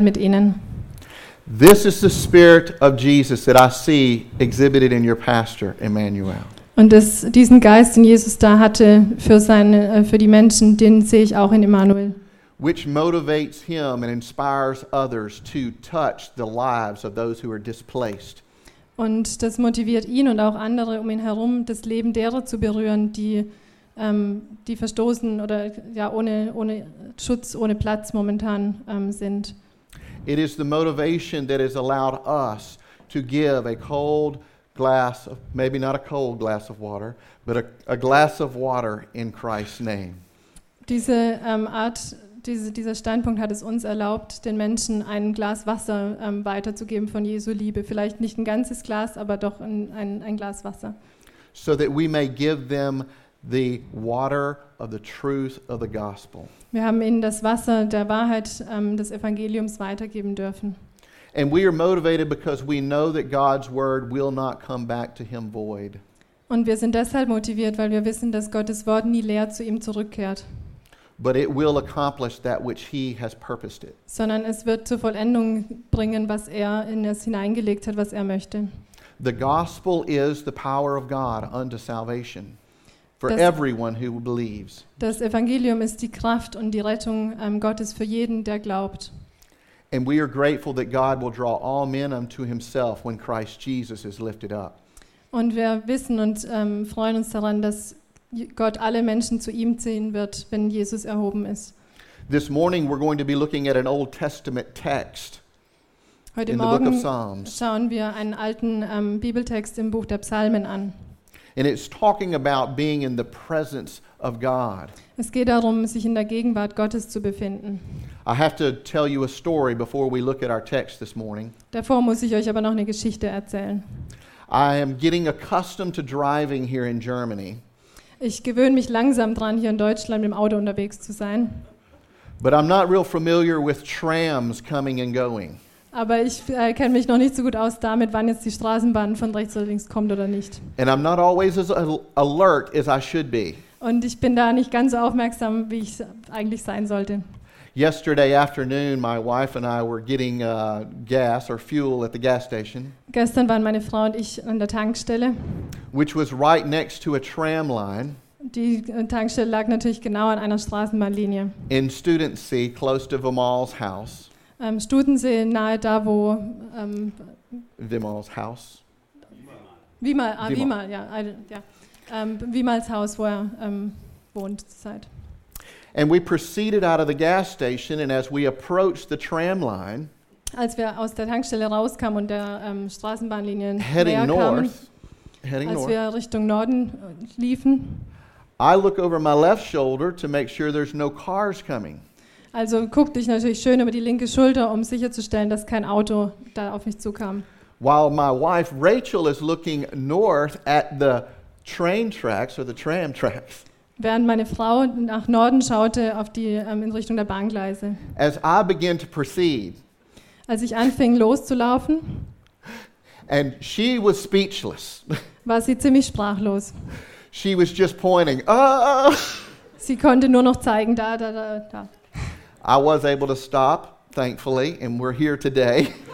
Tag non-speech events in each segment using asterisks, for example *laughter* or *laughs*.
mit ihnen. This is the spirit of Jesus that I see exhibited in your pastor, Emmanuel. Und das, diesen Geist, den Jesus da hatte für, seine, äh, für die Menschen, den sehe ich auch in Emmanuel. which motivates him and inspires others to touch the lives of those who are displaced. Und das motiviert ihn und auch andere um ihn herum, das Leben derer zu berühren, die, ähm, die verstoßen oder ja, ohne, ohne Schutz, ohne Platz momentan ähm, sind. It is the motivation that has allowed us to give a cold glass, of, maybe not a cold glass of water, but a, a glass of water in Christ's name. Diese ähm, Art, diese, dieser Standpunkt hat es uns erlaubt, den Menschen ein Glas Wasser ähm, weiterzugeben von Jesu Liebe. Vielleicht nicht ein ganzes Glas, aber doch ein, ein, ein Glas Wasser. so that we may give them the water of the truth of the gospel. Wir haben ihnen das Wasser der Wahrheit ähm, des Evangeliums weitergeben dürfen. And we are motivated because we know that God's word will not come back to him void. Und wir sind deshalb motiviert, weil wir wissen, dass Gottes Wort nie leer zu ihm zurückkehrt, but it will accomplish that which he has purposed it. sondern es wird zur Vollendung bringen, was er in es hineingelegt hat, was er möchte. The gospel is the power of God unto salvation for Das- everyone who believes. Das Evangelium ist die Kraft und die Rettung ähm, Gottes für jeden, der glaubt. And we are grateful that God will draw all men unto himself when Christ Jesus is lifted up. Und wir wissen und ähm, freuen uns daran, dass Gott alle Menschen zu ihm ziehen wird, wenn Jesus erhoben ist. This morning we're going to be looking at an Old Testament text Heute in the book of Morgen Psalms. schauen wir einen alten ähm, Bibeltext im Buch der Psalmen an. And it's talking about being in the presence of God. Es geht darum, sich in der Gegenwart Gottes zu befinden. I have to tell you a story before we look at our text this morning. Davor muss ich euch aber noch eine Geschichte erzählen. I am getting accustomed to driving here in Germany, Ich gewöhne mich langsam dran, hier in Deutschland mit dem Auto unterwegs zu sein. but I'm not real familiar with trams coming and going. Aber ich äh, kenne mich noch nicht so gut aus damit, wann jetzt die Straßenbahn von rechts oder links kommt oder nicht. And I'm not always as al- alert as I should be. Und ich bin da nicht ganz so aufmerksam, wie ich eigentlich sein sollte. Yesterday afternoon, my wife and I were getting uh, gas or fuel at the gas station, Gestern waren meine Frau und ich an der Tankstelle. which was right next to a tram line Die äh, Tankstelle lag natürlich genau an einer Straßenbahnlinie. in Studentsee, close to Vimal's house. Ähm, Studensee, nahe da, wo ähm, Vimal's house. Wimal, ah, Wimal. Ja, ja. Ähm, Wimals Haus, wo er ähm, wohnt zurzeit. And we proceeded out of the gas station, and as we approached the tram line, Als wir aus der Tankstelle rauskamen und der ähm, Straßenbahnlinie heading north, heading als north, wir Richtung Norden äh, liefen, I look over my left shoulder to make sure there's no cars coming. Also guckte ich natürlich schön über die linke Schulter, um sicherzustellen, dass kein Auto da auf mich zukam. While my wife Rachel is looking north at the train tracks or the tram tracks. Während meine Frau nach Norden schaute, auf die, ähm, in Richtung der Bahngleise. As I begin to proceed, Als ich anfing loszulaufen, and she was speechless. war sie ziemlich sprachlos. she was just pointing, ah! Sie konnte nur noch zeigen, da, da, da, da. I was able to stop, thankfully, and we're here today. *laughs*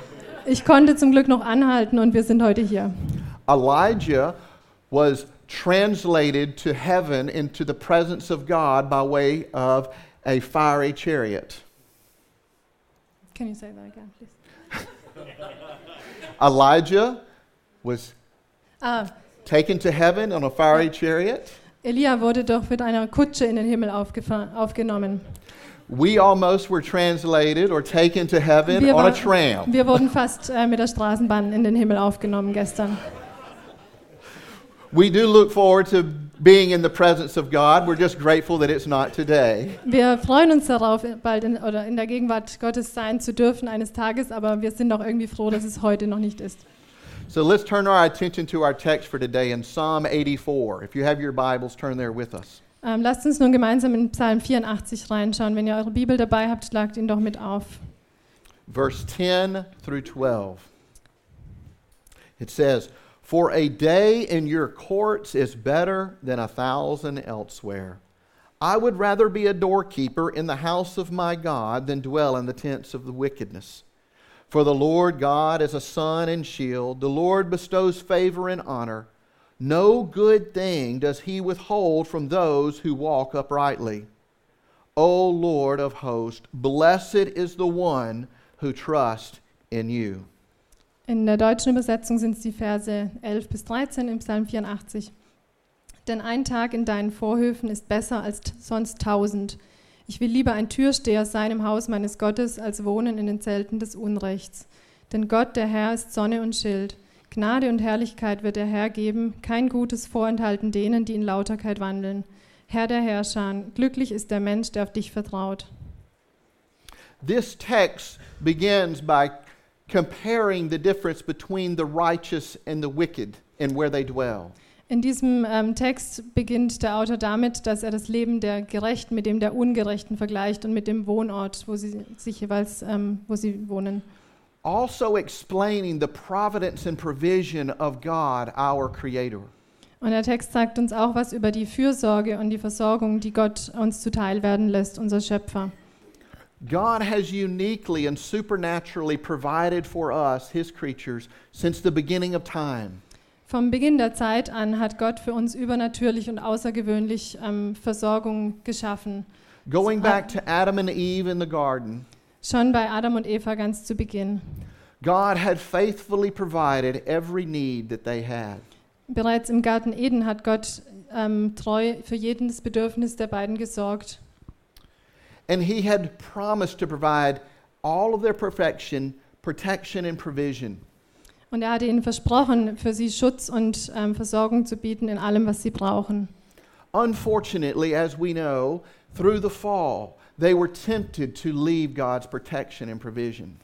Ich konnte zum Glück noch anhalten und wir sind heute hier. Elijah was translated to heaven into the presence of God by way of a fiery chariot. Can you say that again, please? *laughs* Elijah was Ah, taken to heaven on a fiery chariot. Elia wurde doch mit einer Kutsche in den Himmel aufgenommen. We almost were translated or taken to heaven Wir, on a tram. wir wurden fast äh, mit der Straßenbahn in den Himmel aufgenommen gestern. We do look forward to being in the presence of God. We're just grateful that it's not today. Wir freuen uns darauf, bald in, oder in der Gegenwart Gottes sein zu dürfen eines Tages, aber wir sind auch irgendwie froh, dass es heute noch nicht ist. So let's turn our attention to our text for today in Psalm 84. If you have your Bibles, turn there with us. Ähm, lasst uns nun gemeinsam in Psalm 84 reinschauen. Wenn ihr eure Bibel dabei habt, schlagt ihn doch mit auf. verse 10 through 12. It says, For a day in your courts is better than a thousand elsewhere. I would rather be a doorkeeper in the house of my God than dwell in the tents of the wickedness. For the Lord God is a sun and shield. The Lord bestows favor and honor. No good thing does he withhold from those who walk uprightly. O Lord of hosts, blessed is the one who trusts in you. In der deutschen Übersetzung sind es die Verse 11 bis 13 im Psalm 84. Denn ein Tag in deinen Vorhöfen ist besser als sonst tausend. Ich will lieber ein Türsteher sein im Haus meines Gottes, als wohnen in den Zelten des Unrechts. Denn Gott, der Herr, ist Sonne und Schild. Gnade und Herrlichkeit wird der Herr geben, kein Gutes vorenthalten denen, die in Lauterkeit wandeln. Herr der Herrscher, glücklich ist der Mensch, der auf dich vertraut. This text begins by comparing the difference between the righteous and the wicked and where they dwell. In diesem ähm, Text beginnt der Autor damit, dass er das Leben der Gerechten mit dem der Ungerechten vergleicht und mit dem Wohnort, wo sie sich jeweils, ähm, wo sie wohnen. Also explaining the providence and provision of God, our Creator. Und der Text sagt uns auch was über die Fürsorge und die Versorgung, die Gott uns zuteil werden lässt, unser Schöpfer. God has uniquely and supernaturally provided for us, His creatures, since the beginning of time. Vom Beginn der Zeit an hat Gott für uns übernatürlich und außergewöhnlich ähm, Versorgung geschaffen. Going back to Adam and Eve in the garden, Schon bei Adam und Eva ganz zu Beginn. God had faithfully provided every need that they had. Bereits im Garten Eden hat Gott ähm, treu für jedes Bedürfnis der beiden gesorgt. And He had promised to provide all of their perfection, protection, and provision. Und er hatte ihnen versprochen, für sie Schutz und ähm, Versorgung zu bieten in allem, was sie brauchen. Unfortunately, as we know, through the fall, they were tempted to leave God's protection and provision.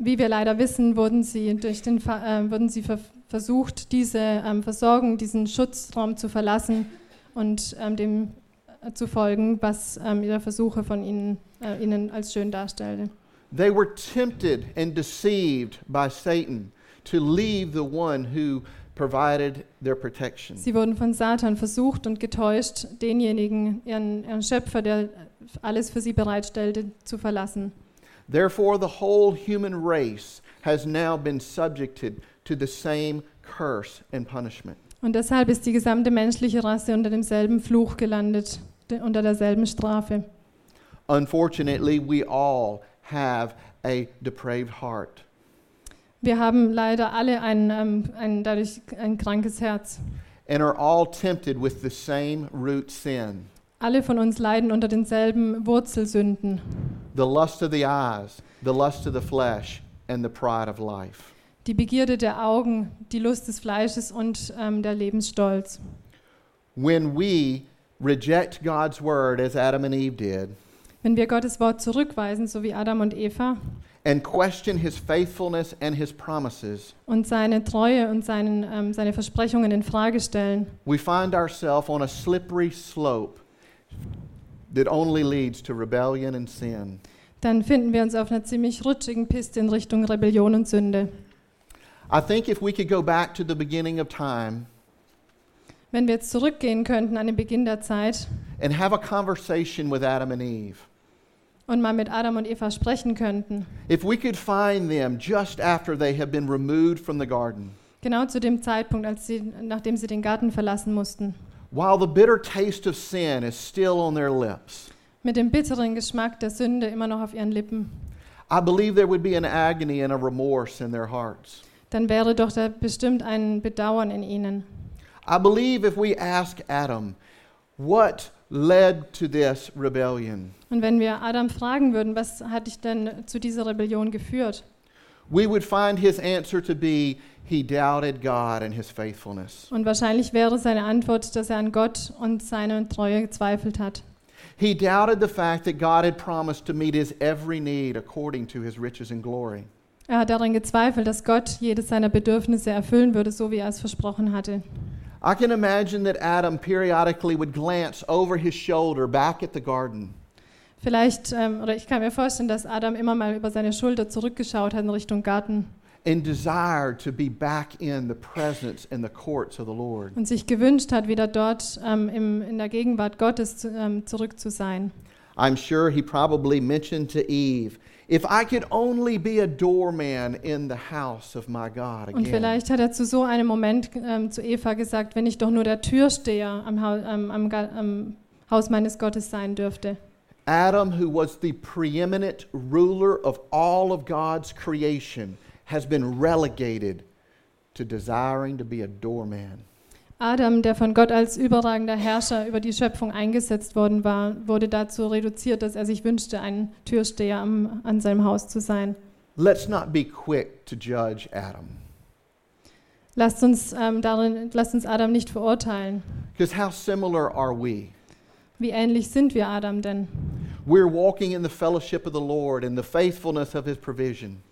Wie wir leider wissen, wurden sie, durch den, äh, wurden sie ver versucht, diese ähm, Versorgung, diesen Schutzraum zu verlassen und ähm, dem äh, zu folgen, was ähm, ihre Versuche von ihnen, äh, ihnen als schön darstellte. They were tempted and deceived by Satan to leave the one who provided their protection. Sie wurden von Satan versucht und getäuscht, denjenigen, ihren, ihren Schöpfer, der alles für sie bereitstellte, zu verlassen. Therefore, the whole human race has now been subjected to the same curse and punishment. Und deshalb ist die gesamte menschliche Rasse unter demselben Fluch gelandet, de- unter derselben Strafe. Unfortunately, we all have a depraved heart. Wir haben leider alle ein, ähm, ein, dadurch ein krankes Herz. and are all tempted with the same root sin Alle von uns leiden unter denselben Wurzelsünden. the lust of the eyes, the lust of the flesh, and the pride of life. Die Begierde der Augen, die Lust des Fleisches und ähm, der Lebensstolz. When we reject God's word, as Adam and Eve did, Wenn wir Gottes Wort zurückweisen, so wie Adam und Eva, and question his faithfulness and his promises, und seine Treue und seinen, ähm, seine Versprechungen in Frage stellen, we find ourselves on a slippery slope that only leads to rebellion and sin. dann finden wir uns auf einer ziemlich rutschigen Piste in Richtung Rebellion und Sünde. I think if we could go back to the beginning of time Wenn wir jetzt zurückgehen könnten an den Beginn der Zeit and have a conversation with Adam and Eve, und mal mit Adam und Eva sprechen könnten, if we could find them just after they have been removed from the garden, genau zu dem Zeitpunkt, als sie, nachdem sie den Garten verlassen mussten, while the bitter taste of sin is still on their lips, mit dem bitteren Geschmack der Sünde immer noch auf ihren Lippen, I believe there would be an agony and a remorse in their hearts. dann wäre doch da bestimmt ein Bedauern in ihnen. I believe if we ask Adam, what led to this rebellion, Und wenn wir Adam fragen würden, was hat dich denn zu dieser Rebellion geführt, we would find his answer to be he doubted God and his faithfulness. und wahrscheinlich wäre seine Antwort, dass er an Gott und seine Treue gezweifelt hat. He doubted the fact that God had promised to meet his every need according to his riches and glory. Er hat daran gezweifelt, dass Gott jedes seiner Bedürfnisse erfüllen würde, so wie er es versprochen hatte. I can imagine that Adam periodically would glance over his shoulder back at the garden. Vielleicht, ähm, oder ich kann mir vorstellen, dass Adam immer mal über seine Schulter zurückgeschaut hat in Richtung Garten and desired to be back in the presence and the courts of the Lord. und sich gewünscht hat, wieder dort ähm, im, in der Gegenwart Gottes zu, ähm, zurück zu sein. I'm sure he probably mentioned to Eve, if I could only be a doorman in the house of my God again. Und vielleicht hat er zu so einem Moment ähm, zu Eva gesagt, wenn ich doch nur der Türsteher am, ähm, am, am Haus meines Gottes sein dürfte. Adam, who was the preeminent ruler of all of God's creation, has been relegated to desiring to be a doorman. Adam, der von Gott als überragender Herrscher über die Schöpfung eingesetzt worden war, wurde dazu reduziert, dass er sich wünschte, ein Türsteher am, an seinem Haus zu sein. Let's not be quick to judge Adam. Lasst uns, ähm, darin, lasst uns Adam nicht verurteilen. Because how similar are we? Wie ähnlich sind wir Adam denn? We're walking in the fellowship of the Lord and the faithfulness of his provision,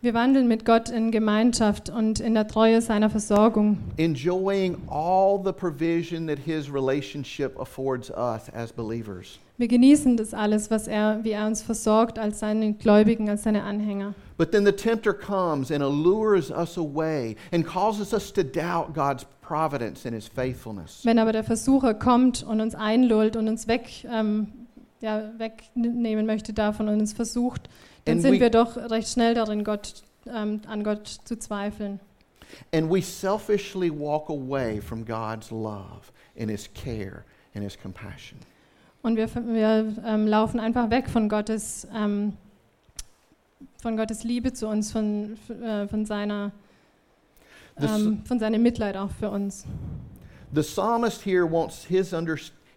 Wir wandeln mit Gott in Gemeinschaft und in der Treue seiner Versorgung. enjoying all the provision that his relationship affords us as believers. Wir genießen das alles, was er, wie er uns versorgt als seine Gläubigen, als seine Anhänger. But then the tempter comes and allures us away and causes us to doubt God's providence and his faithfulness. Wenn aber der Versucher kommt und uns einlullt und uns weg, ähm, ja, wegnehmen möchte davon und uns versucht, dann sind wir doch recht schnell darin, Gott, ähm, an Gott zu zweifeln. And we selfishly walk away from God's love and his care and his compassion. Und wir, wir ähm, laufen einfach weg von Gottes, ähm, von Gottes Liebe zu uns, von, äh, von, seiner, ähm, von seinem Mitleid auch für uns. the psalmist here wants his,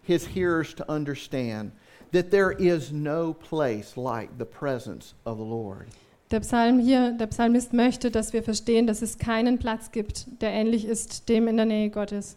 his hearers to understand that there is no place like the presence of the Lord. Der Psalm hier, der Psalmist möchte, dass wir verstehen, dass es keinen Platz gibt, der ähnlich ist dem in der Nähe Gottes.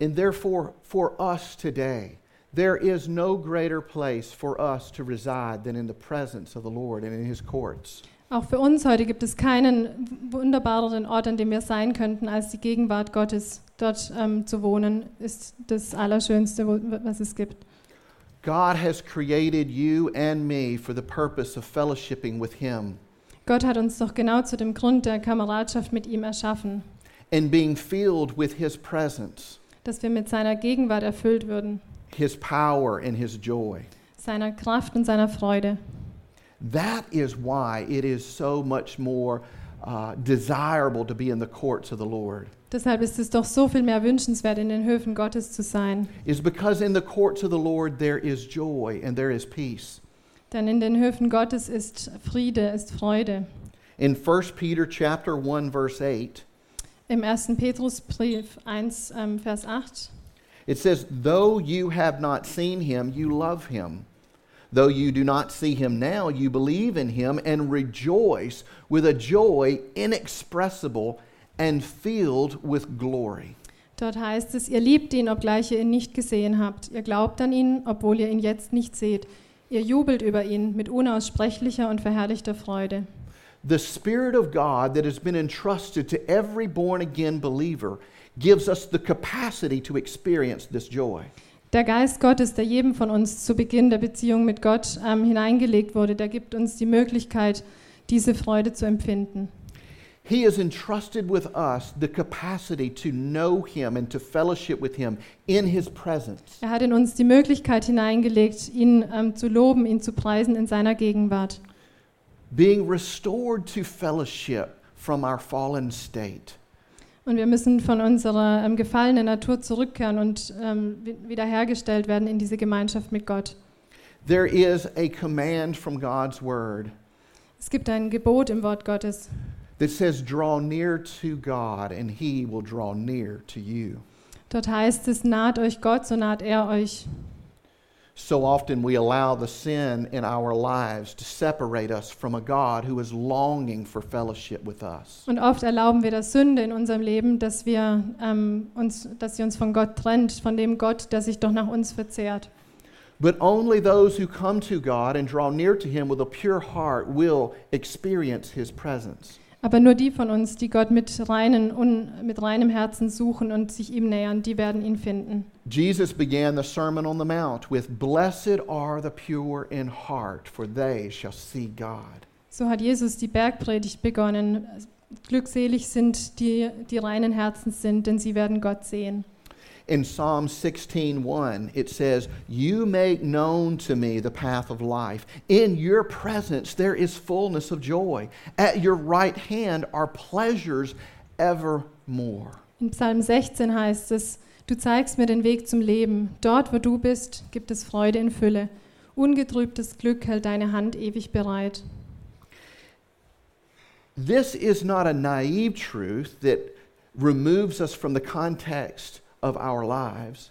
And therefore, for us today, there is no greater place for us to reside than in the presence of the Lord and in his courts. Auch für uns heute gibt es keinen wunderbareren Ort, an dem wir sein könnten, als die Gegenwart Gottes. Dort ähm, zu wohnen ist das Allerschönste, wo, was es gibt. God has created you and me for the purpose of fellowshipping with him Gott hat uns doch genau zu dem Grund der Kameradschaft mit ihm erschaffen, and being filled with his presence, dass wir mit seiner Gegenwart erfüllt würden, his power, and his joy. seiner Kraft und seiner Freude. That is why it is so much more uh, desirable to be in the courts of the Lord. Deshalb ist es doch so viel mehr wünschenswert, in den Höfen Gottes zu sein. Is because in the courts of the Lord there is joy and there is peace. Denn in den Höfen Gottes ist Friede, ist Freude. In 1 Peter chapter 1 verse 8, Im 1. Petrusbrief 1, ähm, Vers 8 it says, "Though you have not seen him, you love him. Though you do not see him now, you believe in him and rejoice with a joy inexpressible and filled with glory." Dort heißt es, ihr liebt ihn, obgleich ihr ihn nicht gesehen habt. Ihr glaubt an ihn, obwohl ihr ihn jetzt nicht seht. Ihr jubelt über ihn mit unaussprechlicher und verherrlichter Freude. The Spirit of God that has been entrusted to every born again believer gives us the capacity to experience this joy. Der Geist Gottes, der jedem von uns zu Beginn der Beziehung mit Gott ähm, hineingelegt wurde, der gibt uns die Möglichkeit, diese Freude zu empfinden. He has entrusted with us the capacity to know Him and to fellowship with Him in His presence. Er hat in uns die Möglichkeit hineingelegt, ihn ähm, zu loben, ihn zu preisen in seiner Gegenwart. Being restored to fellowship from our fallen state. Und wir müssen von unserer ähm, gefallenen Natur zurückkehren und ähm, wi- wiederhergestellt werden in diese Gemeinschaft mit Gott. There is a command from God's Word Es gibt ein Gebot im Wort Gottes. That says, Draw near to God, and He will draw near to you. Dort heißt es, naht euch Gott, so naht er euch. So often we allow the sin in our lives to separate us from a God who is longing for fellowship with us. Und oft erlauben wir der Sünde in unserem Leben, dass, wir, ähm, uns, dass sie uns von Gott trennt, von dem Gott, der sich doch nach uns verzehrt. But only those who come to God and draw near to Him with a pure heart will experience His presence. Aber nur die von uns, die Gott mit, reinen, un, mit reinem Herzen suchen und sich ihm nähern, die werden ihn finden. Jesus began the Sermon on the Mount with Blessed are the pure in heart, for they shall see God. So hat Jesus die Bergpredigt begonnen. Glückselig sind die, die reinen Herzens sind, denn sie werden Gott sehen. In Psalm 16:1 it says, "You make known to me the path of life. In your presence there is fullness of joy. At your right hand are pleasures evermore." In Psalm 16 heißt es, du zeigst mir den Weg zum Leben. Dort, wo du bist, gibt es Freude in Fülle. Ungetrübtes Glück hält deine Hand ewig bereit. This is not a naive truth that removes us from the context of our lives.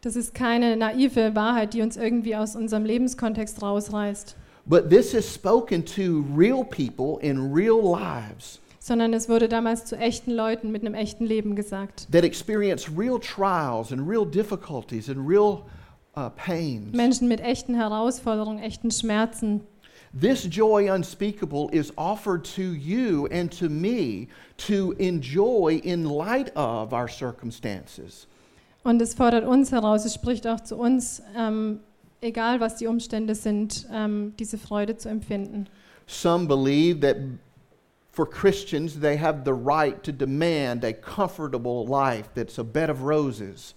Das ist keine naive Wahrheit, die uns irgendwie aus unserem Lebenskontext rausreißt, But this is spoken to real people in real lives sondern es wurde damals zu echten Leuten mit einem echten Leben gesagt. that experience real trials and real difficulties and real uh, pains. Menschen mit echten Herausforderungen, echten Schmerzen. This joy unspeakable is offered to you and to me to enjoy in light of our circumstances. Und es fordert uns heraus, es spricht auch zu uns, ähm, egal was die Umstände sind, ähm, diese Freude zu empfinden. Some believe that for Christians, they have the right to demand a comfortable life that's a bed of roses.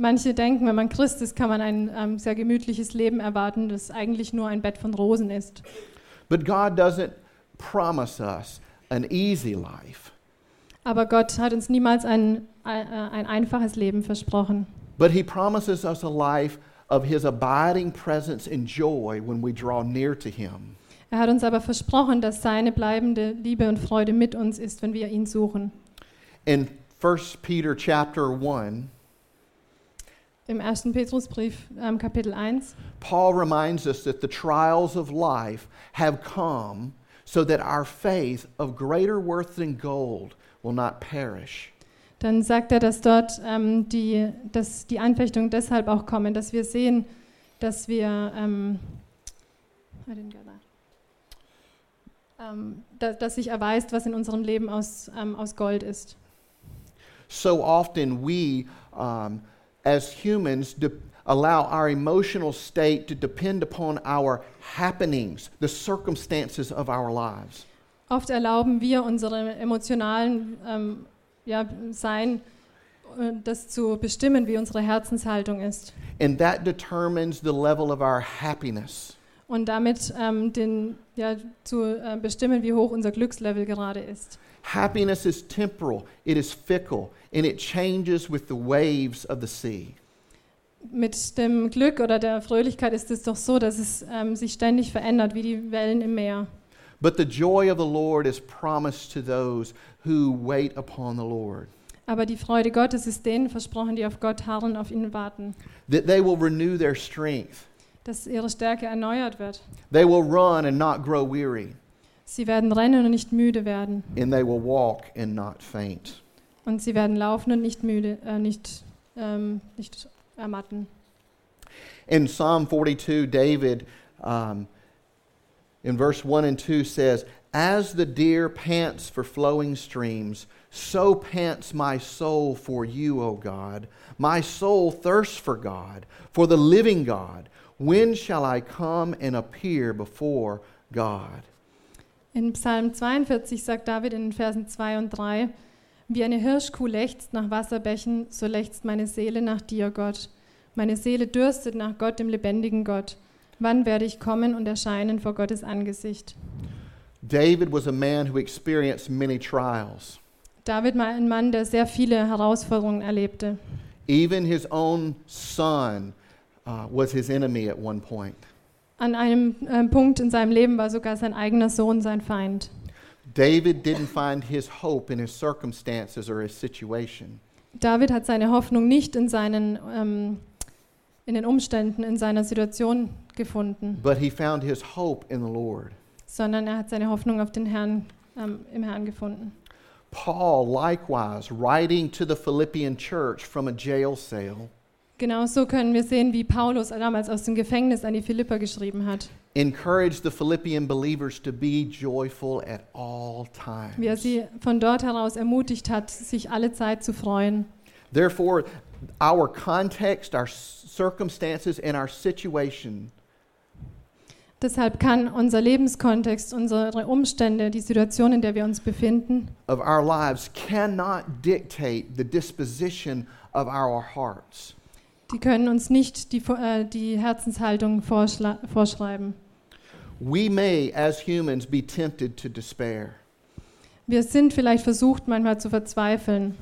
Manche denken, wenn man Christ ist, kann man ein ähm, sehr gemütliches Leben erwarten, das eigentlich nur ein Bett von Rosen ist. But God doesn't promise us an easy life, Aber Gott hat uns niemals ein, äh, ein einfaches Leben versprochen. but He promises us a life of His abiding presence and joy when we draw near to Him. Er hat uns aber versprochen, dass seine bleibende Liebe und Freude mit uns ist, wenn wir ihn suchen. In 1 Peter chapter 1, Im 1. Petrusbrief, ähm, Kapitel 1, Paul reminds us that the trials of life have come so that our faith of greater worth than gold will not perish. dann sagt er, dass dort ähm, die, dass die Anfechtungen deshalb auch kommen, dass wir sehen, dass wir, ähm, I didn't get that. Ähm, da, dass sich erweist, was in unserem Leben aus, ähm, aus Gold ist. So often we, as humans, de- allow our emotional state to depend upon our happenings, the circumstances of our lives. Oft erlauben wir unserem emotionalen ähm, ja, Sein, äh, das zu bestimmen, wie unsere Herzenshaltung ist. And that determines the level of our happiness. Und damit ähm, den, ja, zu äh, bestimmen, wie hoch unser Glückslevel gerade ist. Happiness is temporal, it is fickle, and it changes with the waves of the sea. Mit dem Glück oder der Fröhlichkeit ist es doch so, dass es ähm, sich ständig verändert, wie die Wellen im Meer. But the joy of the Lord is promised to those who wait upon the Lord, Aber die Freude Gottes ist denen versprochen, die auf Gott harren, auf ihn warten, that they will renew their strength. Dass ihre Stärke erneuert wird. They will run and not grow weary, Sie werden rennen und nicht müde werden. and they will walk and not faint. Und sie werden laufen und nicht müde, äh, nicht, ähm, nicht ermatten. In Psalm 42, David, um, in verse 1 and 2, says, As the deer pants for flowing streams, so pants my soul for you, O God. My soul thirsts for God, for the living God. When shall I come and appear before God? In Psalm 42 sagt David in den Versen 2 und 3, Wie eine Hirschkuh lechzt nach Wasserbächen, so lechzt meine Seele nach dir, Gott. Meine Seele dürstet nach Gott, dem lebendigen Gott. Wann werde ich kommen und erscheinen vor Gottes Angesicht? David was a man who experienced many trials. David war ein Mann, der sehr viele Herausforderungen erlebte. Even his own son uh, was his enemy at one point. An einem äh, Punkt in seinem Leben war sogar sein eigener Sohn sein Feind. David didn't find his hope in his circumstances or his situation. David hat seine Hoffnung nicht in, seinen, ähm, in den Umständen, in seiner Situation gefunden, But he found his hope in the Lord. sondern er hat seine Hoffnung auf den Herrn, ähm, im Herrn gefunden. Paul, likewise, writing to the Philippian church from a jail cell, Genauso können wir sehen, wie Paulus damals aus dem Gefängnis an die Philipper geschrieben hat, encouraged the Philippian believers to be joyful at all wie er times. sie von dort heraus ermutigt hat, sich alle Zeit zu freuen. Therefore, our context, our circumstances, and our situation Deshalb kann unser Lebenskontext, unsere Umstände, die Situation, in der wir uns befinden, of our lives cannot dictate the disposition of our hearts. Die können uns nicht die, äh, die Herzenshaltung vorschreiben. We may, as humans, be tempted to despair. Wir sind vielleicht versucht, manchmal zu verzweifeln.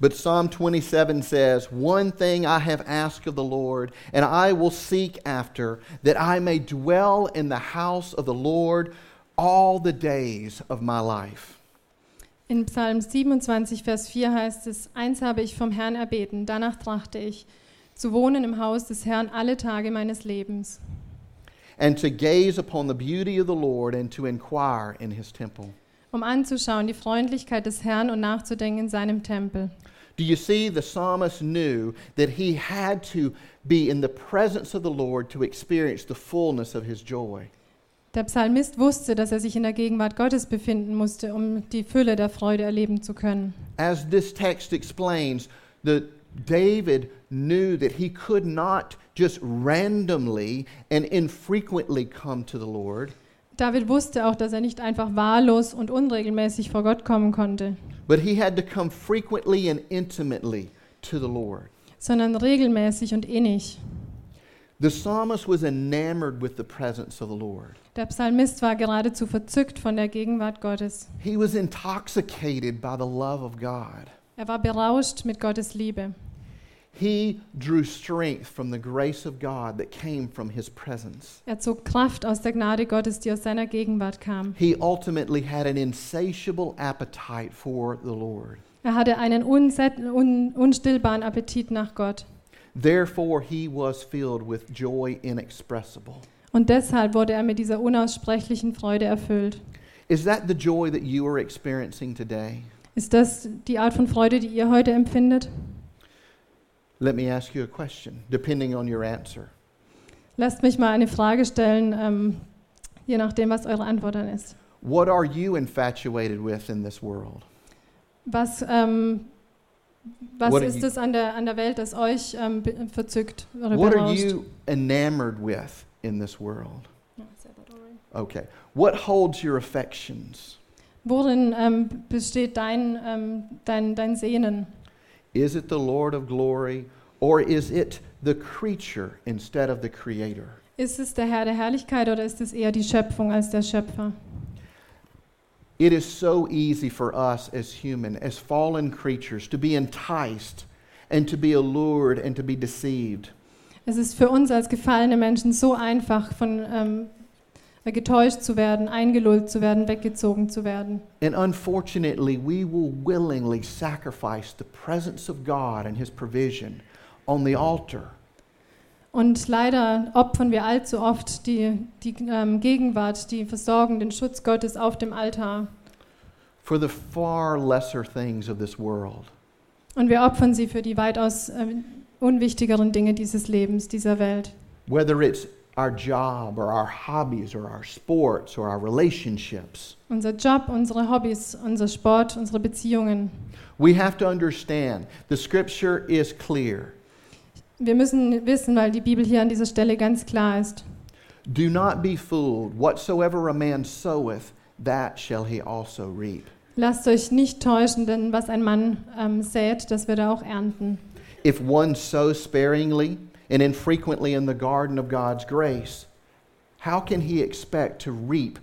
But Psalm 27 says, One thing I have asked of the Lord, and I will seek after, that I may dwell in the house of the Lord all the days of my life. In Psalm 27, Vers 4 heißt es, Eins habe ich vom Herrn erbeten, danach trachte ich, zu wohnen im Haus des Herrn alle Tage meines Lebens, And to gaze upon the beauty of the Lord and to inquire in his temple. um anzuschauen die Freundlichkeit des Herrn und nachzudenken in seinem Tempel. Do you see the psalmist knew that he had to be in the presence of the Lord to experience the fullness of his joy? Der Psalmist wusste, dass er sich in der Gegenwart Gottes befinden musste, um die Fülle der Freude erleben zu können. As this text explains, the David knew that he could not just randomly and infrequently come to the Lord, David wusste auch, dass er nicht einfach wahllos und unregelmäßig vor Gott kommen konnte, but he had to come frequently and intimately to the Lord. sondern regelmäßig und innig. The psalmist was enamored with the presence of the Lord. Der Psalmist war geradezu verzückt von der Gegenwart Gottes. He was intoxicated by the love of God. Er war berauscht mit Gottes Liebe. He drew strength from the grace of God that came from his presence. Er zog Kraft aus der Gnade Gottes, die aus seiner Gegenwart kam. He ultimately had an insatiable appetite for the Lord. Er hatte einen un unstillbaren Appetit nach Gott. Therefore, he was filled with joy inexpressible. Und deshalb wurde er mit dieser unaussprechlichen Freude erfüllt. Is that the joy that you are experiencing today? Ist das die Art von Freude, die ihr heute empfindet? Let me ask you a question, depending on your answer. Lasst mich mal eine Frage stellen, ähm, je nachdem, was eure Antwort dann ist. What are you infatuated with in this world? Was, ähm, was What are ist es an der, an der Welt, das euch ähm, verzückt oder What are berauscht? you enamored with in this world? Okay. What holds your affections? Worin ähm, besteht dein, ähm, dein, dein Sehnen? Is it the Lord of glory or is it the creature instead of the creator? Ist es der Herr der Herrlichkeit oder ist es eher die Schöpfung als der Schöpfer? It is so easy for us as human, as fallen creatures, to be enticed and to be allured and to be deceived. Es ist für uns als gefallene Menschen so einfach, von ähm, getäuscht zu werden, eingelullt zu werden, weggezogen zu werden. And unfortunately, we will willingly sacrifice the presence of God and His provision on the altar Und leider opfern wir allzu oft die, die ähm, Gegenwart, die Versorgung, den Schutz Gottes auf dem Altar. for the far lesser things of this world. Und wir opfern sie für die weitaus ähm, unwichtigeren Dinge dieses Lebens, dieser Welt. Whether it's our job or our hobbies or our sports or our relationships, Unser Job, unsere Hobbys, unser Sport, unsere Beziehungen. we have to understand the scripture is clear. Wir müssen wissen, weil die Bibel hier an dieser Stelle ganz klar ist. Do not be fooled. Whatsoever a man soweth, that shall he also reap. Lasst euch nicht täuschen, denn was ein Mann ähm, sät, das wird er auch ernten. If one sows sparingly and infrequently in the garden of God's grace, how can he expect to reap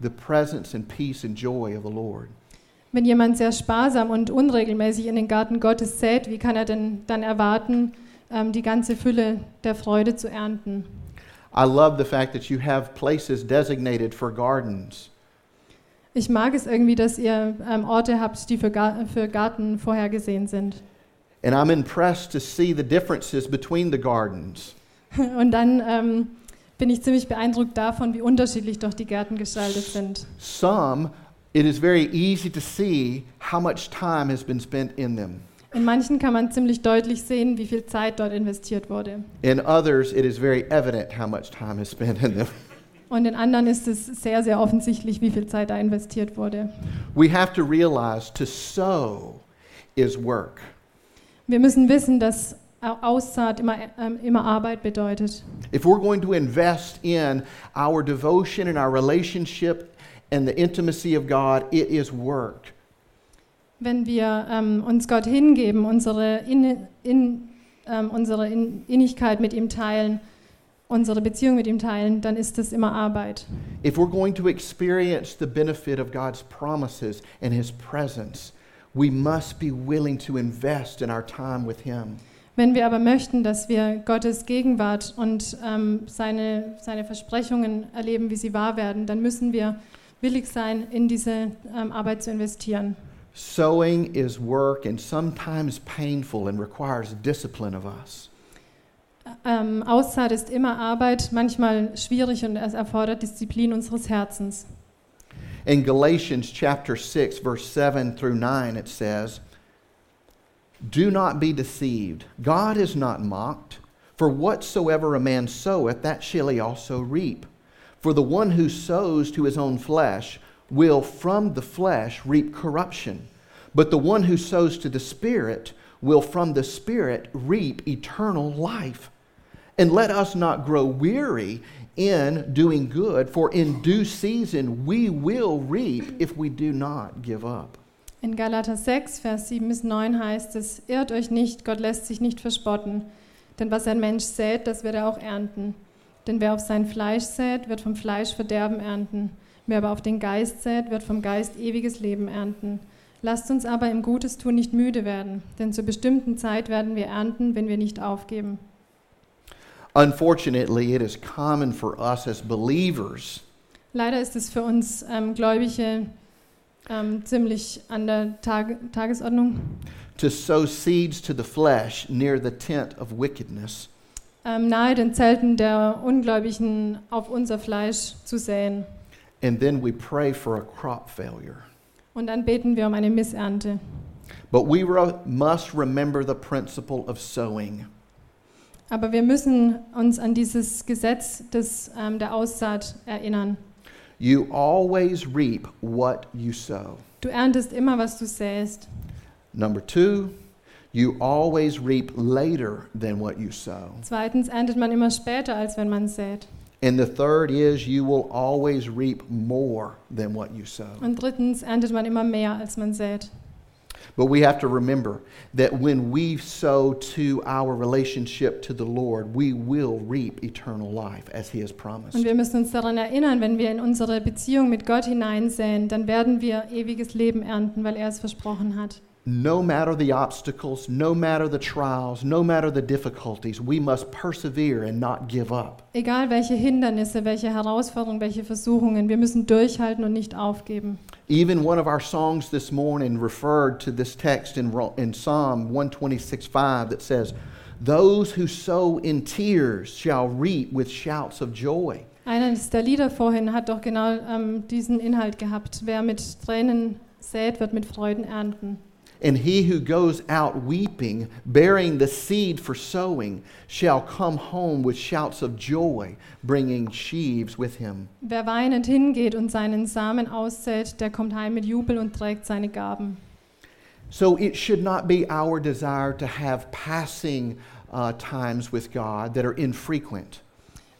the presence and peace and joy of the Lord? Wenn jemand sehr sparsam und unregelmäßig in den Garten Gottes sät, wie kann er denn dann erwarten, ähm, die ganze Fülle der Freude zu ernten? I love the fact that you have places designated for gardens. Ich mag es irgendwie, dass ihr ähm, Orte habt, die für, Gar für Garten vorhergesehen sind. And I'm impressed to see the differences between the gardens. *laughs* Und dann ähm, bin ich ziemlich beeindruckt davon, wie unterschiedlich doch die Gärten gestaltet sind. Some, it is very easy to see how much time has been spent in them. In manchen kann man ziemlich deutlich sehen, wie viel Zeit dort investiert wurde. In others, it is very evident how much time is spent in them. *laughs* Und in anderen ist es sehr, sehr offensichtlich, wie viel Zeit da investiert wurde. We have to realize to sow is work. Wir müssen wissen, dass Au- Aussaat immer, ähm, immer Arbeit bedeutet. If we're going to invest in our devotion and our relationship and the intimacy of God, it is work. Wenn wir ähm, uns Gott hingeben, unsere, in, in, ähm, unsere in Innigkeit mit ihm teilen, unsere Beziehung mit ihm teilen, dann ist das immer Arbeit. If we're going to experience the benefit of God's promises and His presence, we must be willing to invest in our time with Him. Wenn wir aber möchten, dass wir Gottes Gegenwart und ähm, seine, seine Versprechungen erleben, wie sie wahr werden, dann müssen wir willig sein, in diese ähm, Arbeit zu investieren. Sowing is work and sometimes painful and requires discipline of us. Ähm, Aussaat ist immer Arbeit, manchmal schwierig und es erfordert Disziplin unseres Herzens. In Galatians chapter 6, verse 7 through 9, it says, Do not be deceived. God is not mocked. For whatsoever a man soweth, that shall he also reap. For the one who sows to his own flesh will from the flesh reap corruption. But the one who sows to the Spirit will from the Spirit reap eternal life. And let us not grow weary in doing good, for in due season we will reap if we do not give up. In Galater 6, Vers 7 bis 9 heißt es, irrt euch nicht, Gott lässt sich nicht verspotten. Denn was ein Mensch sät, das wird er auch ernten. Denn wer auf sein Fleisch sät, wird vom Fleisch Verderben ernten. Wer aber auf den Geist sät, wird vom Geist ewiges Leben ernten. Lasst uns aber im Gutes tun nicht müde werden, denn zur bestimmten Zeit werden wir ernten, wenn wir nicht aufgeben. Unfortunately, it is common for us as believers Leider ist es für uns ähm, Gläubige ähm, ziemlich an der Tag Tagesordnung, to sow seeds to the flesh near the tent of wickedness. ähm, nahe den Zelten der Ungläubigen auf unser Fleisch zu säen. And then we pray for a crop failure. Und dann beten wir um eine Missernte. But we must remember the principle of sowing. Aber wir müssen uns an dieses Gesetz des, ähm, der Aussaat erinnern. You always reap what you sow. Du erntest immer, was du säst. Number two, you always reap later than what you sow. Zweitens erntet man immer später, als wenn man sät. And the third is you will always reap more than what you sow. Und drittens erntet man immer mehr, als man sät. But we have to remember that when we sow to our relationship to the Lord, we will reap eternal life as He has promised. Und wir müssen uns daran erinnern, wenn wir in unsere Beziehung mit Gott hineinsäen, dann werden wir ewiges Leben ernten, weil er es versprochen hat. No matter the obstacles, no matter the trials, no matter the difficulties, we must persevere and not give up. Egal welche Hindernisse, welche Herausforderungen, welche Versuchungen, wir müssen durchhalten und nicht aufgeben. Even one of our songs this morning referred to this text in, in Psalm 126 5 that says, Those who sow in tears shall reap with shouts of joy. Eines der Lieder vorhin hat doch genau ähm, diesen Inhalt gehabt. Wer mit Tränen sät, wird mit Freuden ernten. And he who goes out weeping, bearing the seed for sowing, shall come home with shouts of joy, bringing sheaves with him. Wer weinend hingeht und seinen Samen aussät, der kommt heim mit Jubel und trägt seine Gaben. So it should not be our desire to have passing uh, times with God that are infrequent.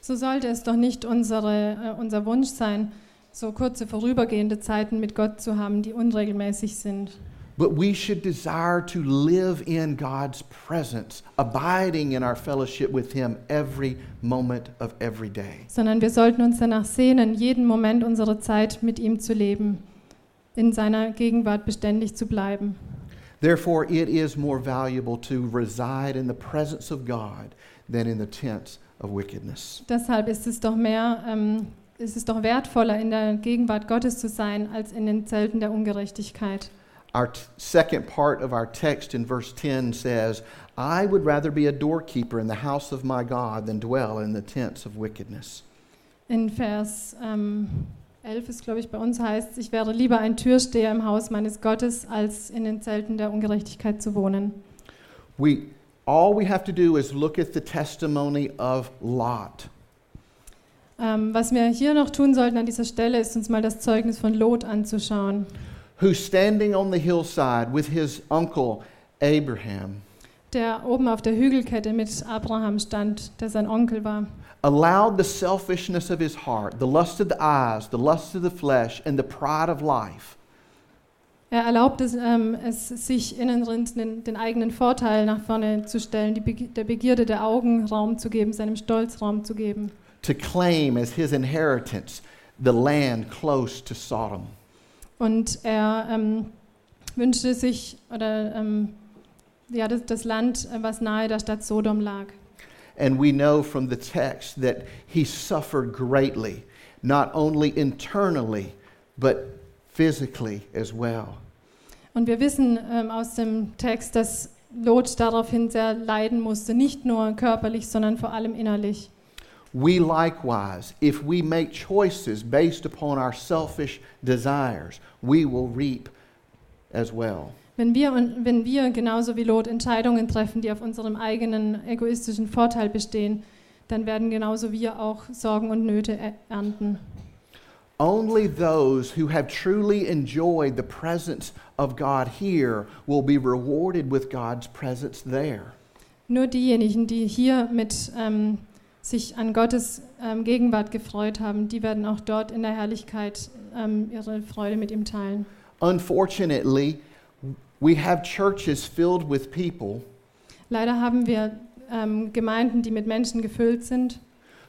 So sollte es doch nicht unsere, äh, unser Wunsch sein, so kurze vorübergehende Zeiten mit Gott zu haben, die unregelmäßig sind. But we should desire to live in God's presence, abiding in our fellowship with Him every moment of every day. Sondern wir sollten uns danach sehnen, jeden Moment unserer Zeit mit ihm zu leben, in seiner Gegenwart beständig zu bleiben. Therefore, it is more valuable to reside in the presence of God than in the tents of wickedness. Deshalb ist es doch mehr, ähm, ist es doch wertvoller, in der Gegenwart Gottes zu sein, als in den Zelten der Ungerechtigkeit. Our t- second part of our text in verse 10 says, I would rather be a doorkeeper in the house of my God than dwell in the tents of wickedness. In Vers ähm, 11 ist, glaube ich, bei uns heißt, ich wäre lieber ein Türsteher im Haus meines Gottes, als in den Zelten der Ungerechtigkeit zu wohnen. We, all we have to do is look at the testimony of Lot. Ähm, was wir hier noch tun sollten an dieser Stelle, ist uns mal das Zeugnis von Lot anzuschauen. Who's standing on the hillside with his uncle Abraham. der oben auf der Hügelkette mit Abraham stand, der sein Onkel war. allowed the selfishness of his heart, the lust of the eyes, the lust of the flesh, and the pride of life Er erlaubt es, ähm, es sich innen drin den, den eigenen Vorteil nach vorne zu stellen, die Begi- der Begierde der Augen Raum zu geben, seinem Stolz Raum zu geben. to claim as his inheritance the land close to Sodom. Und er ähm, wünschte sich oder ähm, ja, das, das Land, was nahe der Stadt Sodom lag. And we know from the text that he suffered greatly, not only internally, but physically as well. Und wir wissen ähm, aus dem Text, dass Lot daraufhin sehr leiden musste, nicht nur körperlich, sondern vor allem innerlich. We likewise, if we make choices based upon our selfish desires, we will reap as well. Wenn wir, wenn wir genauso wie Lot Entscheidungen treffen, die auf unserem eigenen egoistischen Vorteil bestehen, dann werden genauso wir auch Sorgen und Nöte er- ernten. Only those who have truly enjoyed the presence of God here will be rewarded with God's presence there. Nur diejenigen, die hier mit ähm, sich an Gottes ähm, Gegenwart gefreut haben, die werden auch dort in der Herrlichkeit ähm, ihre Freude mit ihm teilen. Unfortunately, we have churches filled with people Leider haben wir ähm, Gemeinden, die mit Menschen gefüllt sind,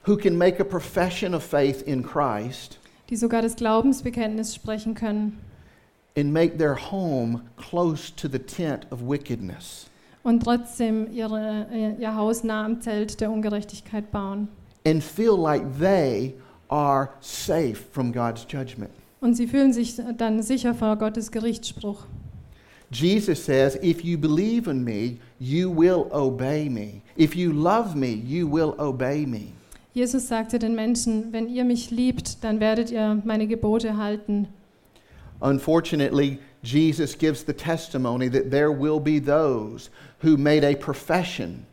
who can make a profession of faith in Christ die sogar das Glaubensbekenntnis sprechen können and make their home close to the tent of wickedness. Und trotzdem ihre, äh, ihr Haus nah am Zelt der Ungerechtigkeit bauen. and feel like they are safe from God's judgment. Und sie fühlen sich dann sicher vor Gottes Gerichtsspruch. Jesus says, If you believe in me, you will obey me. If you love me, you will obey me. Jesus sagte den Menschen, wenn ihr mich liebt, dann werdet ihr meine Gebote halten. Unfortunately, Jesus gives the testimony that there will be those who made a profession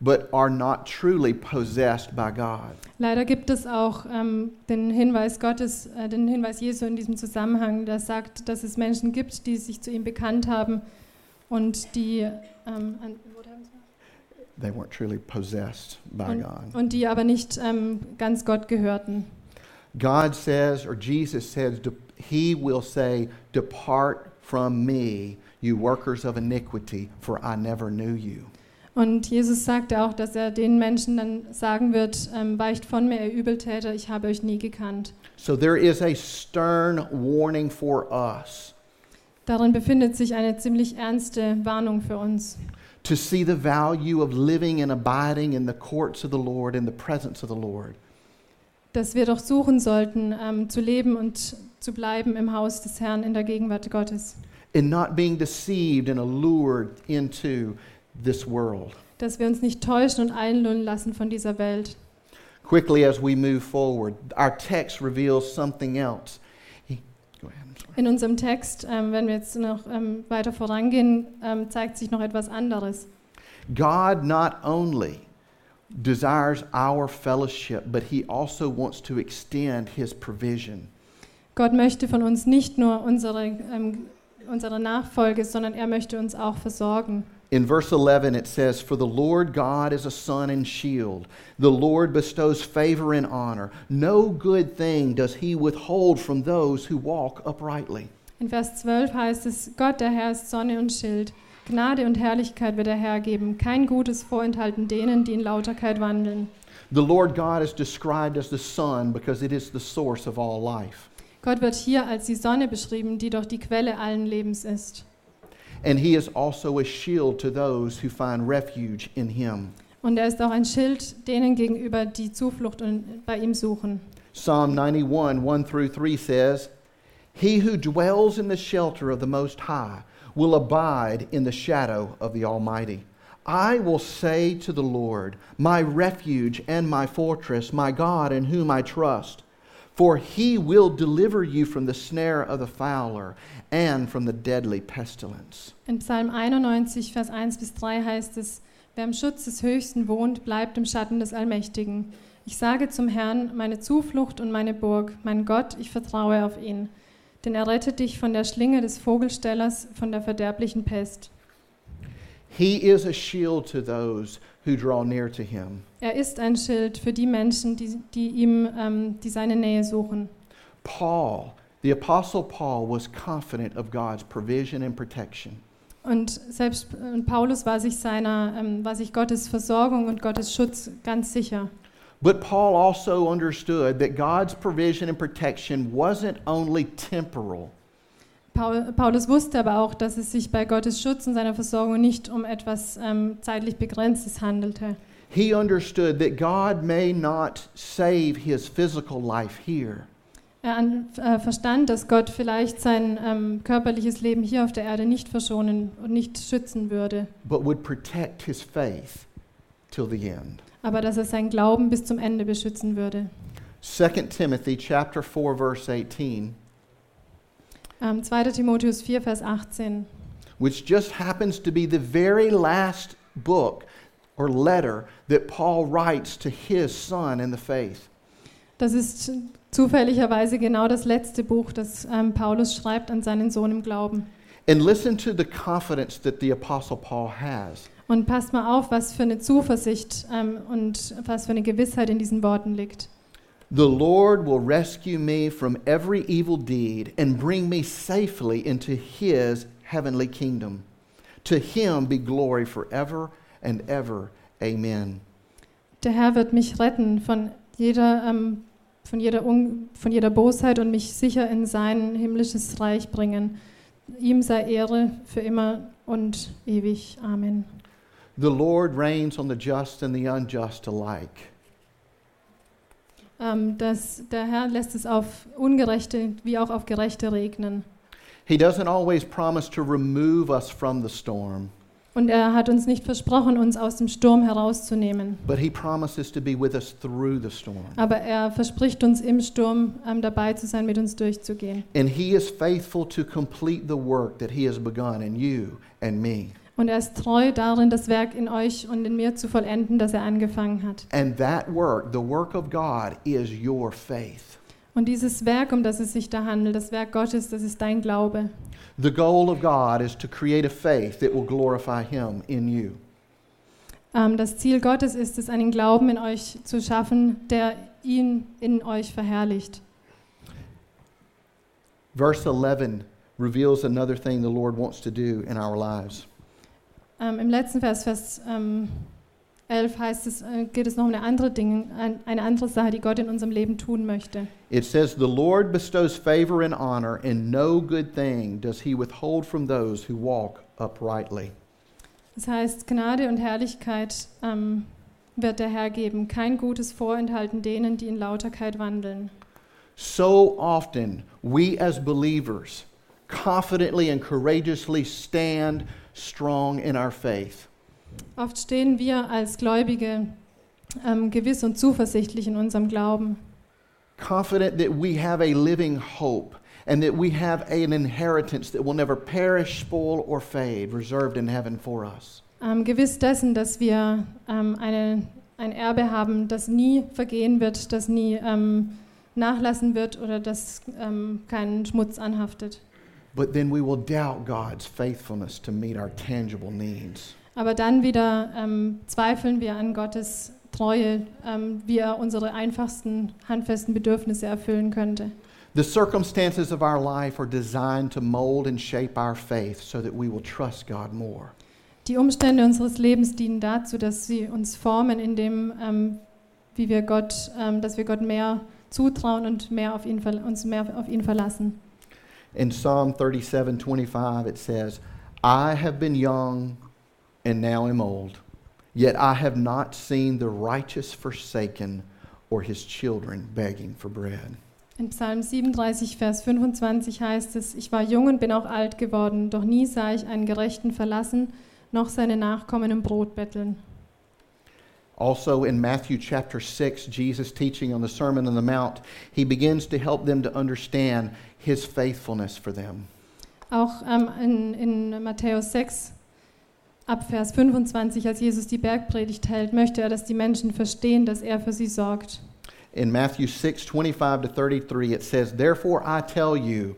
but are not truly possessed by God. Leider gibt es auch ähm, den Hinweis Gottes, äh, den Hinweis Jesu in diesem Zusammenhang, der sagt, dass es Menschen gibt, die sich zu ihm bekannt haben und die, ähm, an, wo haben Sie? They weren't truly possessed by und, God. und die aber nicht ähm, ganz Gott gehörten. God says, or Jesus says, He will say, Depart from me, you workers of iniquity, for I never knew you. Und Jesus sagte auch, dass er den Menschen dann sagen wird, ähm, weicht von mir, ihr Übeltäter, ich habe euch nie gekannt. So there is a stern warning for us Darin befindet sich eine ziemlich ernste Warnung für uns, to see the value of living and abiding in the courts of the Lord, in the presence of the Lord. dass wir doch suchen sollten, ähm, zu leben und zu bleiben im Haus des Herrn in der Gegenwart Gottes. And not being deceived and allured into this world. Dass wir uns nicht täuschen und einlullen lassen von dieser Welt. Quickly as we move forward, our text reveals something else. He- ahead. In unserem Text, ähm, wenn wir jetzt noch ähm, weiter vorangehen, ähm, zeigt sich noch etwas anderes. God not only desires our fellowship, but He also wants to extend His provision. Gott möchte von uns nicht nur unsere, ähm, unsere Nachfolge, sondern er möchte uns auch versorgen. In verse 11, it says, For the Lord God is a sun and shield. The Lord bestows favor and honor. No good thing does He withhold from those who walk uprightly. In Vers 12 heißt es, Gott, der Herr ist Sonne und Schild. Gnade und Herrlichkeit wird er hergeben. Kein Gutes vorenthalten denen, die in Lauterkeit wandeln. The Lord God is described as the sun because it is the source of all life. Gott wird hier als die Sonne beschrieben, die doch die Quelle allen Lebens ist. And He is also a shield to those who find refuge in Him. Und er ist auch ein Schild denen gegenüber, die Zuflucht bei ihm suchen. Psalm 91, 1 through 3 says, He who dwells in the shelter of the Most High will abide in the shadow of the Almighty. I will say to the Lord, My refuge and my fortress, my God in whom I trust. For he will deliver you from the snare of the fowler and from the deadly pestilence. In Psalm 91, Vers 1 bis 3 heißt es, wer im Schutz des Höchsten wohnt, bleibt im Schatten des Allmächtigen. Ich sage zum Herrn, meine Zuflucht und meine Burg, mein Gott, ich vertraue auf ihn. Denn er rettet dich von der Schlinge des Vogelstellers, von der verderblichen Pest. He is a shield to those who draw near to him. Er ist ein Schild für die Menschen, die, die ihm, ähm, die seine Nähe suchen. Paul, the Apostle Paul, was confident of God's provision and protection. Und selbst äh, Paulus war sich seiner, ähm, war sich Gottes Versorgung und Gottes Schutz ganz sicher. But Paul also understood that God's provision and protection wasn't only temporal, Paul, Paulus wusste aber auch, dass es sich bei Gottes Schutz und seiner Versorgung nicht um etwas ähm, zeitlich Begrenztes handelte. he understood that God may not save his physical life here, Er an, äh, verstand, dass Gott vielleicht sein ähm, körperliches Leben hier auf der Erde nicht verschonen und nicht schützen würde, but would protect his faith till the end. aber dass er seinen Glauben bis zum Ende beschützen würde. 2 Timothy chapter 4 verse 18, Ähm, 2. Timotheus 4, Vers 18. which just happens to be the very last book or letter that Paul writes to his son in the faith. Das ist zufälligerweise genau das letzte Buch, das ähm, Paulus schreibt an seinen Sohn im Glauben. And listen to the confidence that the apostle Paul has. Und passt mal auf, was für eine Zuversicht ähm, und was für eine Gewissheit in diesen Worten liegt. The Lord will rescue me from every evil deed and bring me safely into his heavenly kingdom. To him be glory forever and ever. Amen. Der Herr wird mich retten von jeder, ähm, von, jeder Un von jeder Bosheit und mich sicher in sein himmlisches Reich bringen. Ihm sei Ehre für immer und ewig. Amen. The Lord reigns on the just and the unjust alike. Ähm, das, der Herr lässt es auf Ungerechte wie auch auf Gerechte regnen. He doesn't always promise to remove us from the storm, Und er hat uns nicht versprochen, uns aus dem Sturm herauszunehmen. but he promises to be with us through the storm. Aber er verspricht uns im Sturm ähm, dabei zu sein, mit uns durchzugehen. And he is faithful to complete the work that he has begun in you and me. Und er ist treu darin, das Werk in euch und in mir zu vollenden, das er angefangen hat. And that work, the work of God, is your faith. Und dieses Werk, um das es sich da handelt, das Werk Gottes, das ist dein Glaube. The goal of God is to create a faith that will glorify him in you. Ähm, das Ziel Gottes ist es, einen Glauben in euch zu schaffen, der ihn in euch verherrlicht. Verse 11 reveals another thing the Lord wants to do in our lives. Ähm, Im letzten Vers, Vers ähm, 11 heißt es, äh, geht es noch um eine andere Dinge, ein, eine andere Sache, die Gott in unserem Leben tun möchte. It says, The Lord bestows favor and honor, and no good thing does he withhold from those who walk uprightly. Das heißt, Gnade und Herrlichkeit ähm, wird der Herr geben, kein Gutes vorenthalten denen, die in Lauterkeit wandeln. So often, we as believers confidently and courageously stand strong in our faith. Oft stehen wir als Gläubige ähm, gewiss und zuversichtlich in unserem Glauben, confident that we have a living hope and that we have an inheritance that will never perish, spoil, or fade, reserved in heaven for us. ähm, gewiss dessen, dass wir ähm, eine, ein Erbe haben, das nie vergehen wird, das nie ähm, nachlassen wird oder das ähm, keinen Schmutz anhaftet. But then we will doubt God's faithfulness to meet our tangible needs. Aber dann wieder ähm, zweifeln wir an Gottes Treue, ähm, wie er unsere einfachsten, handfesten Bedürfnisse erfüllen könnte. The circumstances of our life are designed to mold and shape our faith so that we will trust God more. Die Umstände unseres Lebens dienen dazu, dass sie uns formen, indem ähm, wie wir Gott, ähm, dass wir Gott mehr zutrauen und mehr auf ihn, uns mehr auf ihn verlassen. In Psalm 37 25, it says, I have been young and now am old, yet I have not seen the righteous forsaken or his children begging for bread. In Psalm 37, Vers 25 heißt es, ich war jung und bin auch alt geworden, doch nie sah ich einen Gerechten verlassen, noch seine Nachkommen um Brot betteln. Also in Matthew chapter 6, Jesus teaching on the Sermon on the Mount, he begins to help them to understand his faithfulness for them. Auch ähm, in, in Matthäus 6, ab Vers 25, als Jesus die Bergpredigt hält, möchte er, dass die Menschen verstehen, dass er für sie sorgt. In Matthew 6, 25 to 33, it says, Therefore I tell you,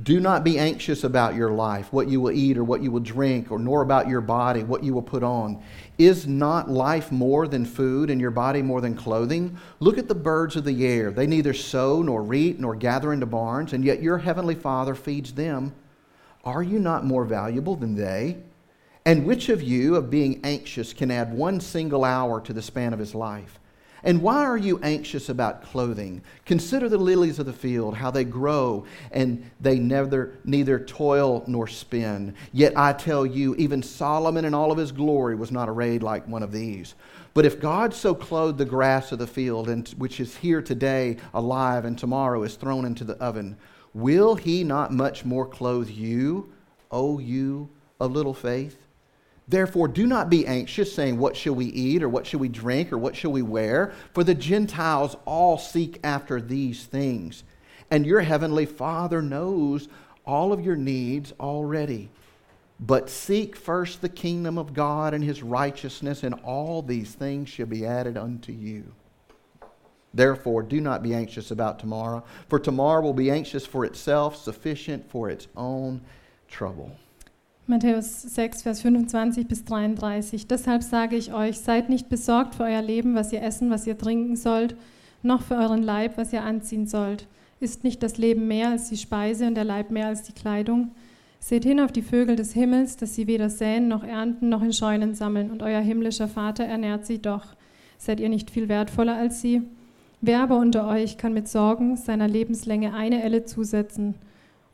Do not be anxious about your life, what you will eat or what you will drink, or nor about your body, what you will put on. Is not life more than food, and your body more than clothing? Look at the birds of the air. They neither sow nor reap nor gather into barns, and yet your heavenly Father feeds them. Are you not more valuable than they? And which of you, of being anxious, can add one single hour to the span of his life? And why are you anxious about clothing? Consider the lilies of the field, how they grow, and they neither, neither toil nor spin. Yet I tell you, even Solomon in all of his glory was not arrayed like one of these. But if God so clothed the grass of the field, and, which is here today alive and tomorrow is thrown into the oven, will he not much more clothe you, O you of little faith? Therefore, do not be anxious, saying, What shall we eat, or what shall we drink, or what shall we wear? For the Gentiles all seek after these things. And your heavenly Father knows all of your needs already. But seek first the kingdom of God and his righteousness, and all these things shall be added unto you. Therefore, do not be anxious about tomorrow, for tomorrow will be anxious for itself, sufficient for its own trouble. Matthäus 6, Vers 25 bis 33. Deshalb sage ich euch, seid nicht besorgt für euer Leben, was ihr essen, was ihr trinken sollt, noch für euren Leib, was ihr anziehen sollt. Ist nicht das Leben mehr als die Speise und der Leib mehr als die Kleidung? Seht hin auf die Vögel des Himmels, dass sie weder säen noch ernten noch in Scheunen sammeln, und euer himmlischer Vater ernährt sie doch. Seid ihr nicht viel wertvoller als sie? Wer aber unter euch kann mit Sorgen seiner Lebenslänge eine Elle zusetzen?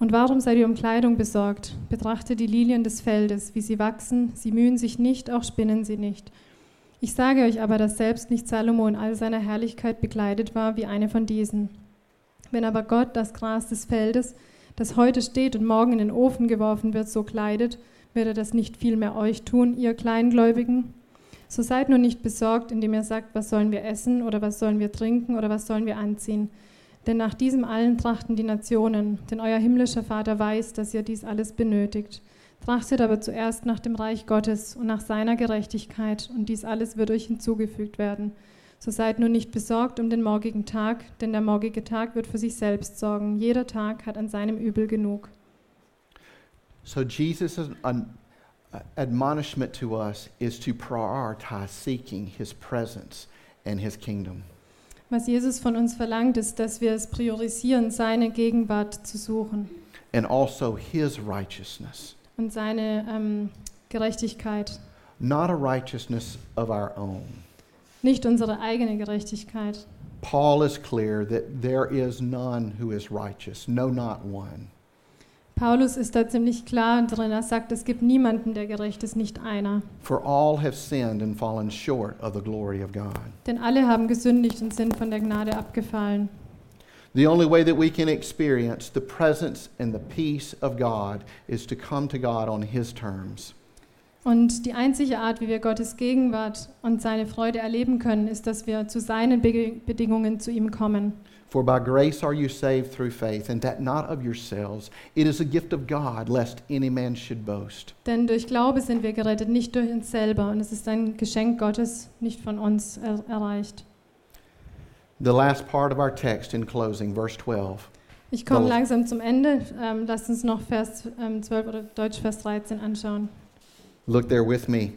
Und warum seid ihr um Kleidung besorgt? Betrachtet die Lilien des Feldes, wie sie wachsen, sie mühen sich nicht, auch spinnen sie nicht. Ich sage euch aber, dass selbst nicht Salomo in all seiner Herrlichkeit bekleidet war wie eine von diesen. Wenn aber Gott das Gras des Feldes, das heute steht und morgen in den Ofen geworfen wird, so kleidet, wird er das nicht viel mehr euch tun, ihr Kleingläubigen? So seid nur nicht besorgt, indem ihr sagt, was sollen wir essen oder was sollen wir trinken oder was sollen wir anziehen denn nach diesem allen trachten die Nationen, denn euer himmlischer Vater weiß, dass ihr dies alles benötigt. Trachtet aber zuerst nach dem Reich Gottes und nach seiner Gerechtigkeit, und dies alles wird euch hinzugefügt werden. So seid nun nicht besorgt um den morgigen Tag, denn der morgige Tag wird für sich selbst sorgen. Jeder Tag hat an seinem Übel genug. So Jesus' admonishment to us is to prioritize seeking his presence and his kingdom. Was Jesus von uns verlangt, ist, dass wir es priorisieren, seine Gegenwart zu suchen and also his righteousness, und seine ähm, Gerechtigkeit, not a righteousness of our own. nicht unsere eigene Gerechtigkeit. Paul is clear that there is none who is righteous, no, not one. Paulus ist da ziemlich klar drin. Er sagt, es gibt niemanden, der gerecht ist, nicht einer. For all have sinned and fallen short of the glory of God. Denn alle haben gesündigt und sind von der Gnade abgefallen. The only way that we can experience the presence and the peace of God is to come to God on His terms. Und die einzige Art, wie wir Gottes Gegenwart und seine Freude erleben können, ist, dass wir zu seinen Be Bedingungen zu ihm kommen. For by grace are you saved through faith, and that not of yourselves. It is a gift of God, lest any man should boast. Denn durch Glaube sind wir gerettet, nicht durch uns selber. Und es ist ein Geschenk Gottes, nicht von uns er erreicht. The last part of our text in closing, verse 12. Ich komme langsam zum Ende. Ähm, lasst uns noch Vers ähm, 12 oder Deutsch Vers 13 anschauen. Look there with me.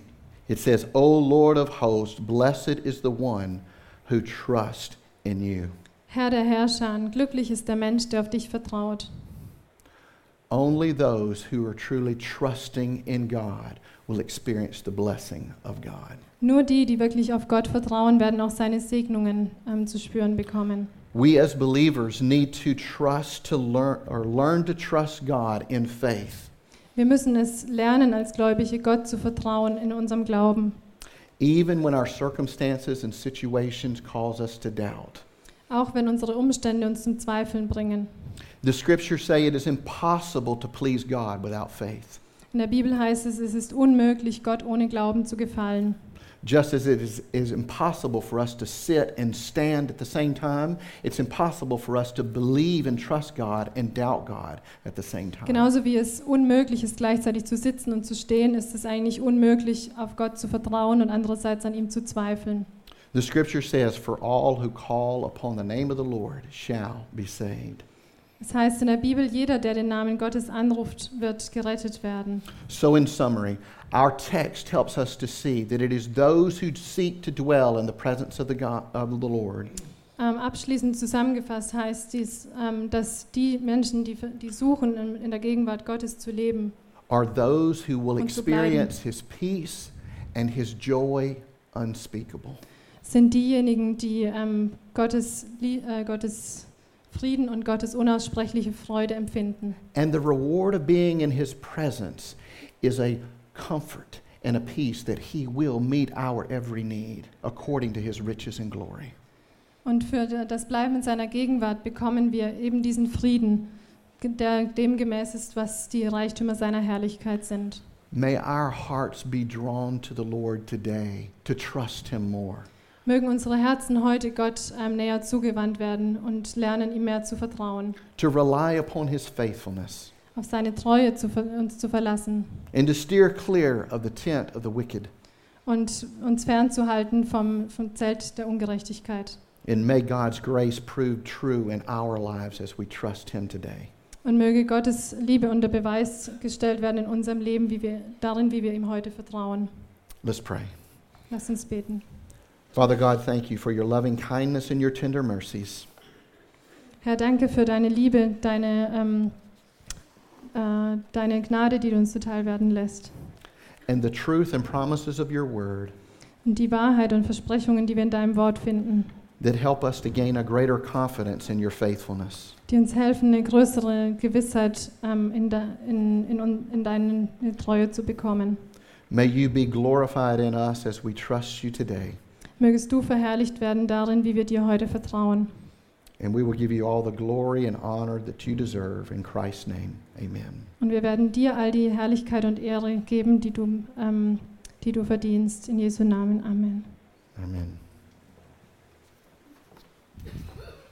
It says, O Lord of hosts, blessed is the one who trusts in you. Herr der Herrscher, glücklich ist der Mensch, der auf dich vertraut. Only those who are truly trusting in God will experience the blessing of God. Nur die, die wirklich auf Gott vertrauen, werden auch seine Segnungen ähm, zu spüren bekommen. We as believers need to trust to learn or learn to trust God in faith, Wir müssen es lernen, als Gläubige Gott zu vertrauen in unserem Glauben, even when our circumstances and situations cause us to doubt. Auch wenn unsere Umstände uns zum Zweifeln bringen. The scriptures say it is impossible to please God without faith. In der Bibel heißt es, es ist unmöglich, Gott ohne Glauben zu gefallen. Just as it is, is impossible for us to sit and stand at the same time, it's impossible for us to believe and trust God and doubt God at the same time. Genauso wie es unmöglich ist, gleichzeitig zu sitzen und zu stehen, ist es eigentlich unmöglich, auf Gott zu vertrauen und andererseits an ihm zu zweifeln. The scripture says, For all who call upon the name of the Lord shall be saved. Es heißt in der Bibel, jeder, der den Namen Gottes anruft, wird gerettet werden. So, in summary, our text helps us to see that it is those who seek to dwell in the presence of the, God, of the Lord Ähm, abschließend zusammengefasst heißt dies, ähm, dass die Menschen, die, die suchen, in, in der Gegenwart Gottes zu leben, are those who will Und zu bleiben. experience his peace and his joy unspeakable. Sind diejenigen, die ähm, Gottes, äh, Gottes Frieden und Gottes unaussprechliche Freude empfinden. And the reward of being in his presence is a comfort and a peace that he will meet our every need according to his riches and glory. Und für das Bleiben in seiner Gegenwart bekommen wir eben diesen Frieden, der dem gemäß ist, was die Reichtümer seiner Herrlichkeit sind. May our hearts be drawn to the Lord today to trust him more. Mögen unsere Herzen heute Gott ähm, näher zugewandt werden und lernen, ihm mehr zu vertrauen, to rely upon his faithfulness, auf seine Treue zu uns zu verlassen and to steer clear of the tent of the wicked. und uns fernzuhalten vom, vom Zelt der Ungerechtigkeit. And may God's grace prove true in our lives as we trust him today. Und möge Gottes Liebe unter Beweis gestellt werden in unserem Leben, wie wir, darin, wie wir ihm heute vertrauen. Let's pray. Lass uns beten. Father God, thank you for your loving kindness and your tender mercies. Herr, danke für deine Liebe, deine, ähm, äh, deine Gnade, die du uns zuteil werden lässt. and the truth and promises of your word Und die Wahrheit und Versprechungen, die wir in deinem Wort finden, that help us to gain a greater confidence in your faithfulness. die uns helfen, eine größere Gewissheit ähm, in, de, in, in, un- in deine Treue zu bekommen. May you be glorified in us as we trust you today. Mögest du verherrlicht werden darin, wie wir dir heute vertrauen. And we will give you all the glory and honor that you deserve. In Christ's name, amen. Und wir werden dir all die Herrlichkeit und Ehre geben, die du, ähm, die du verdienst. In Jesu Namen. Amen. Amen.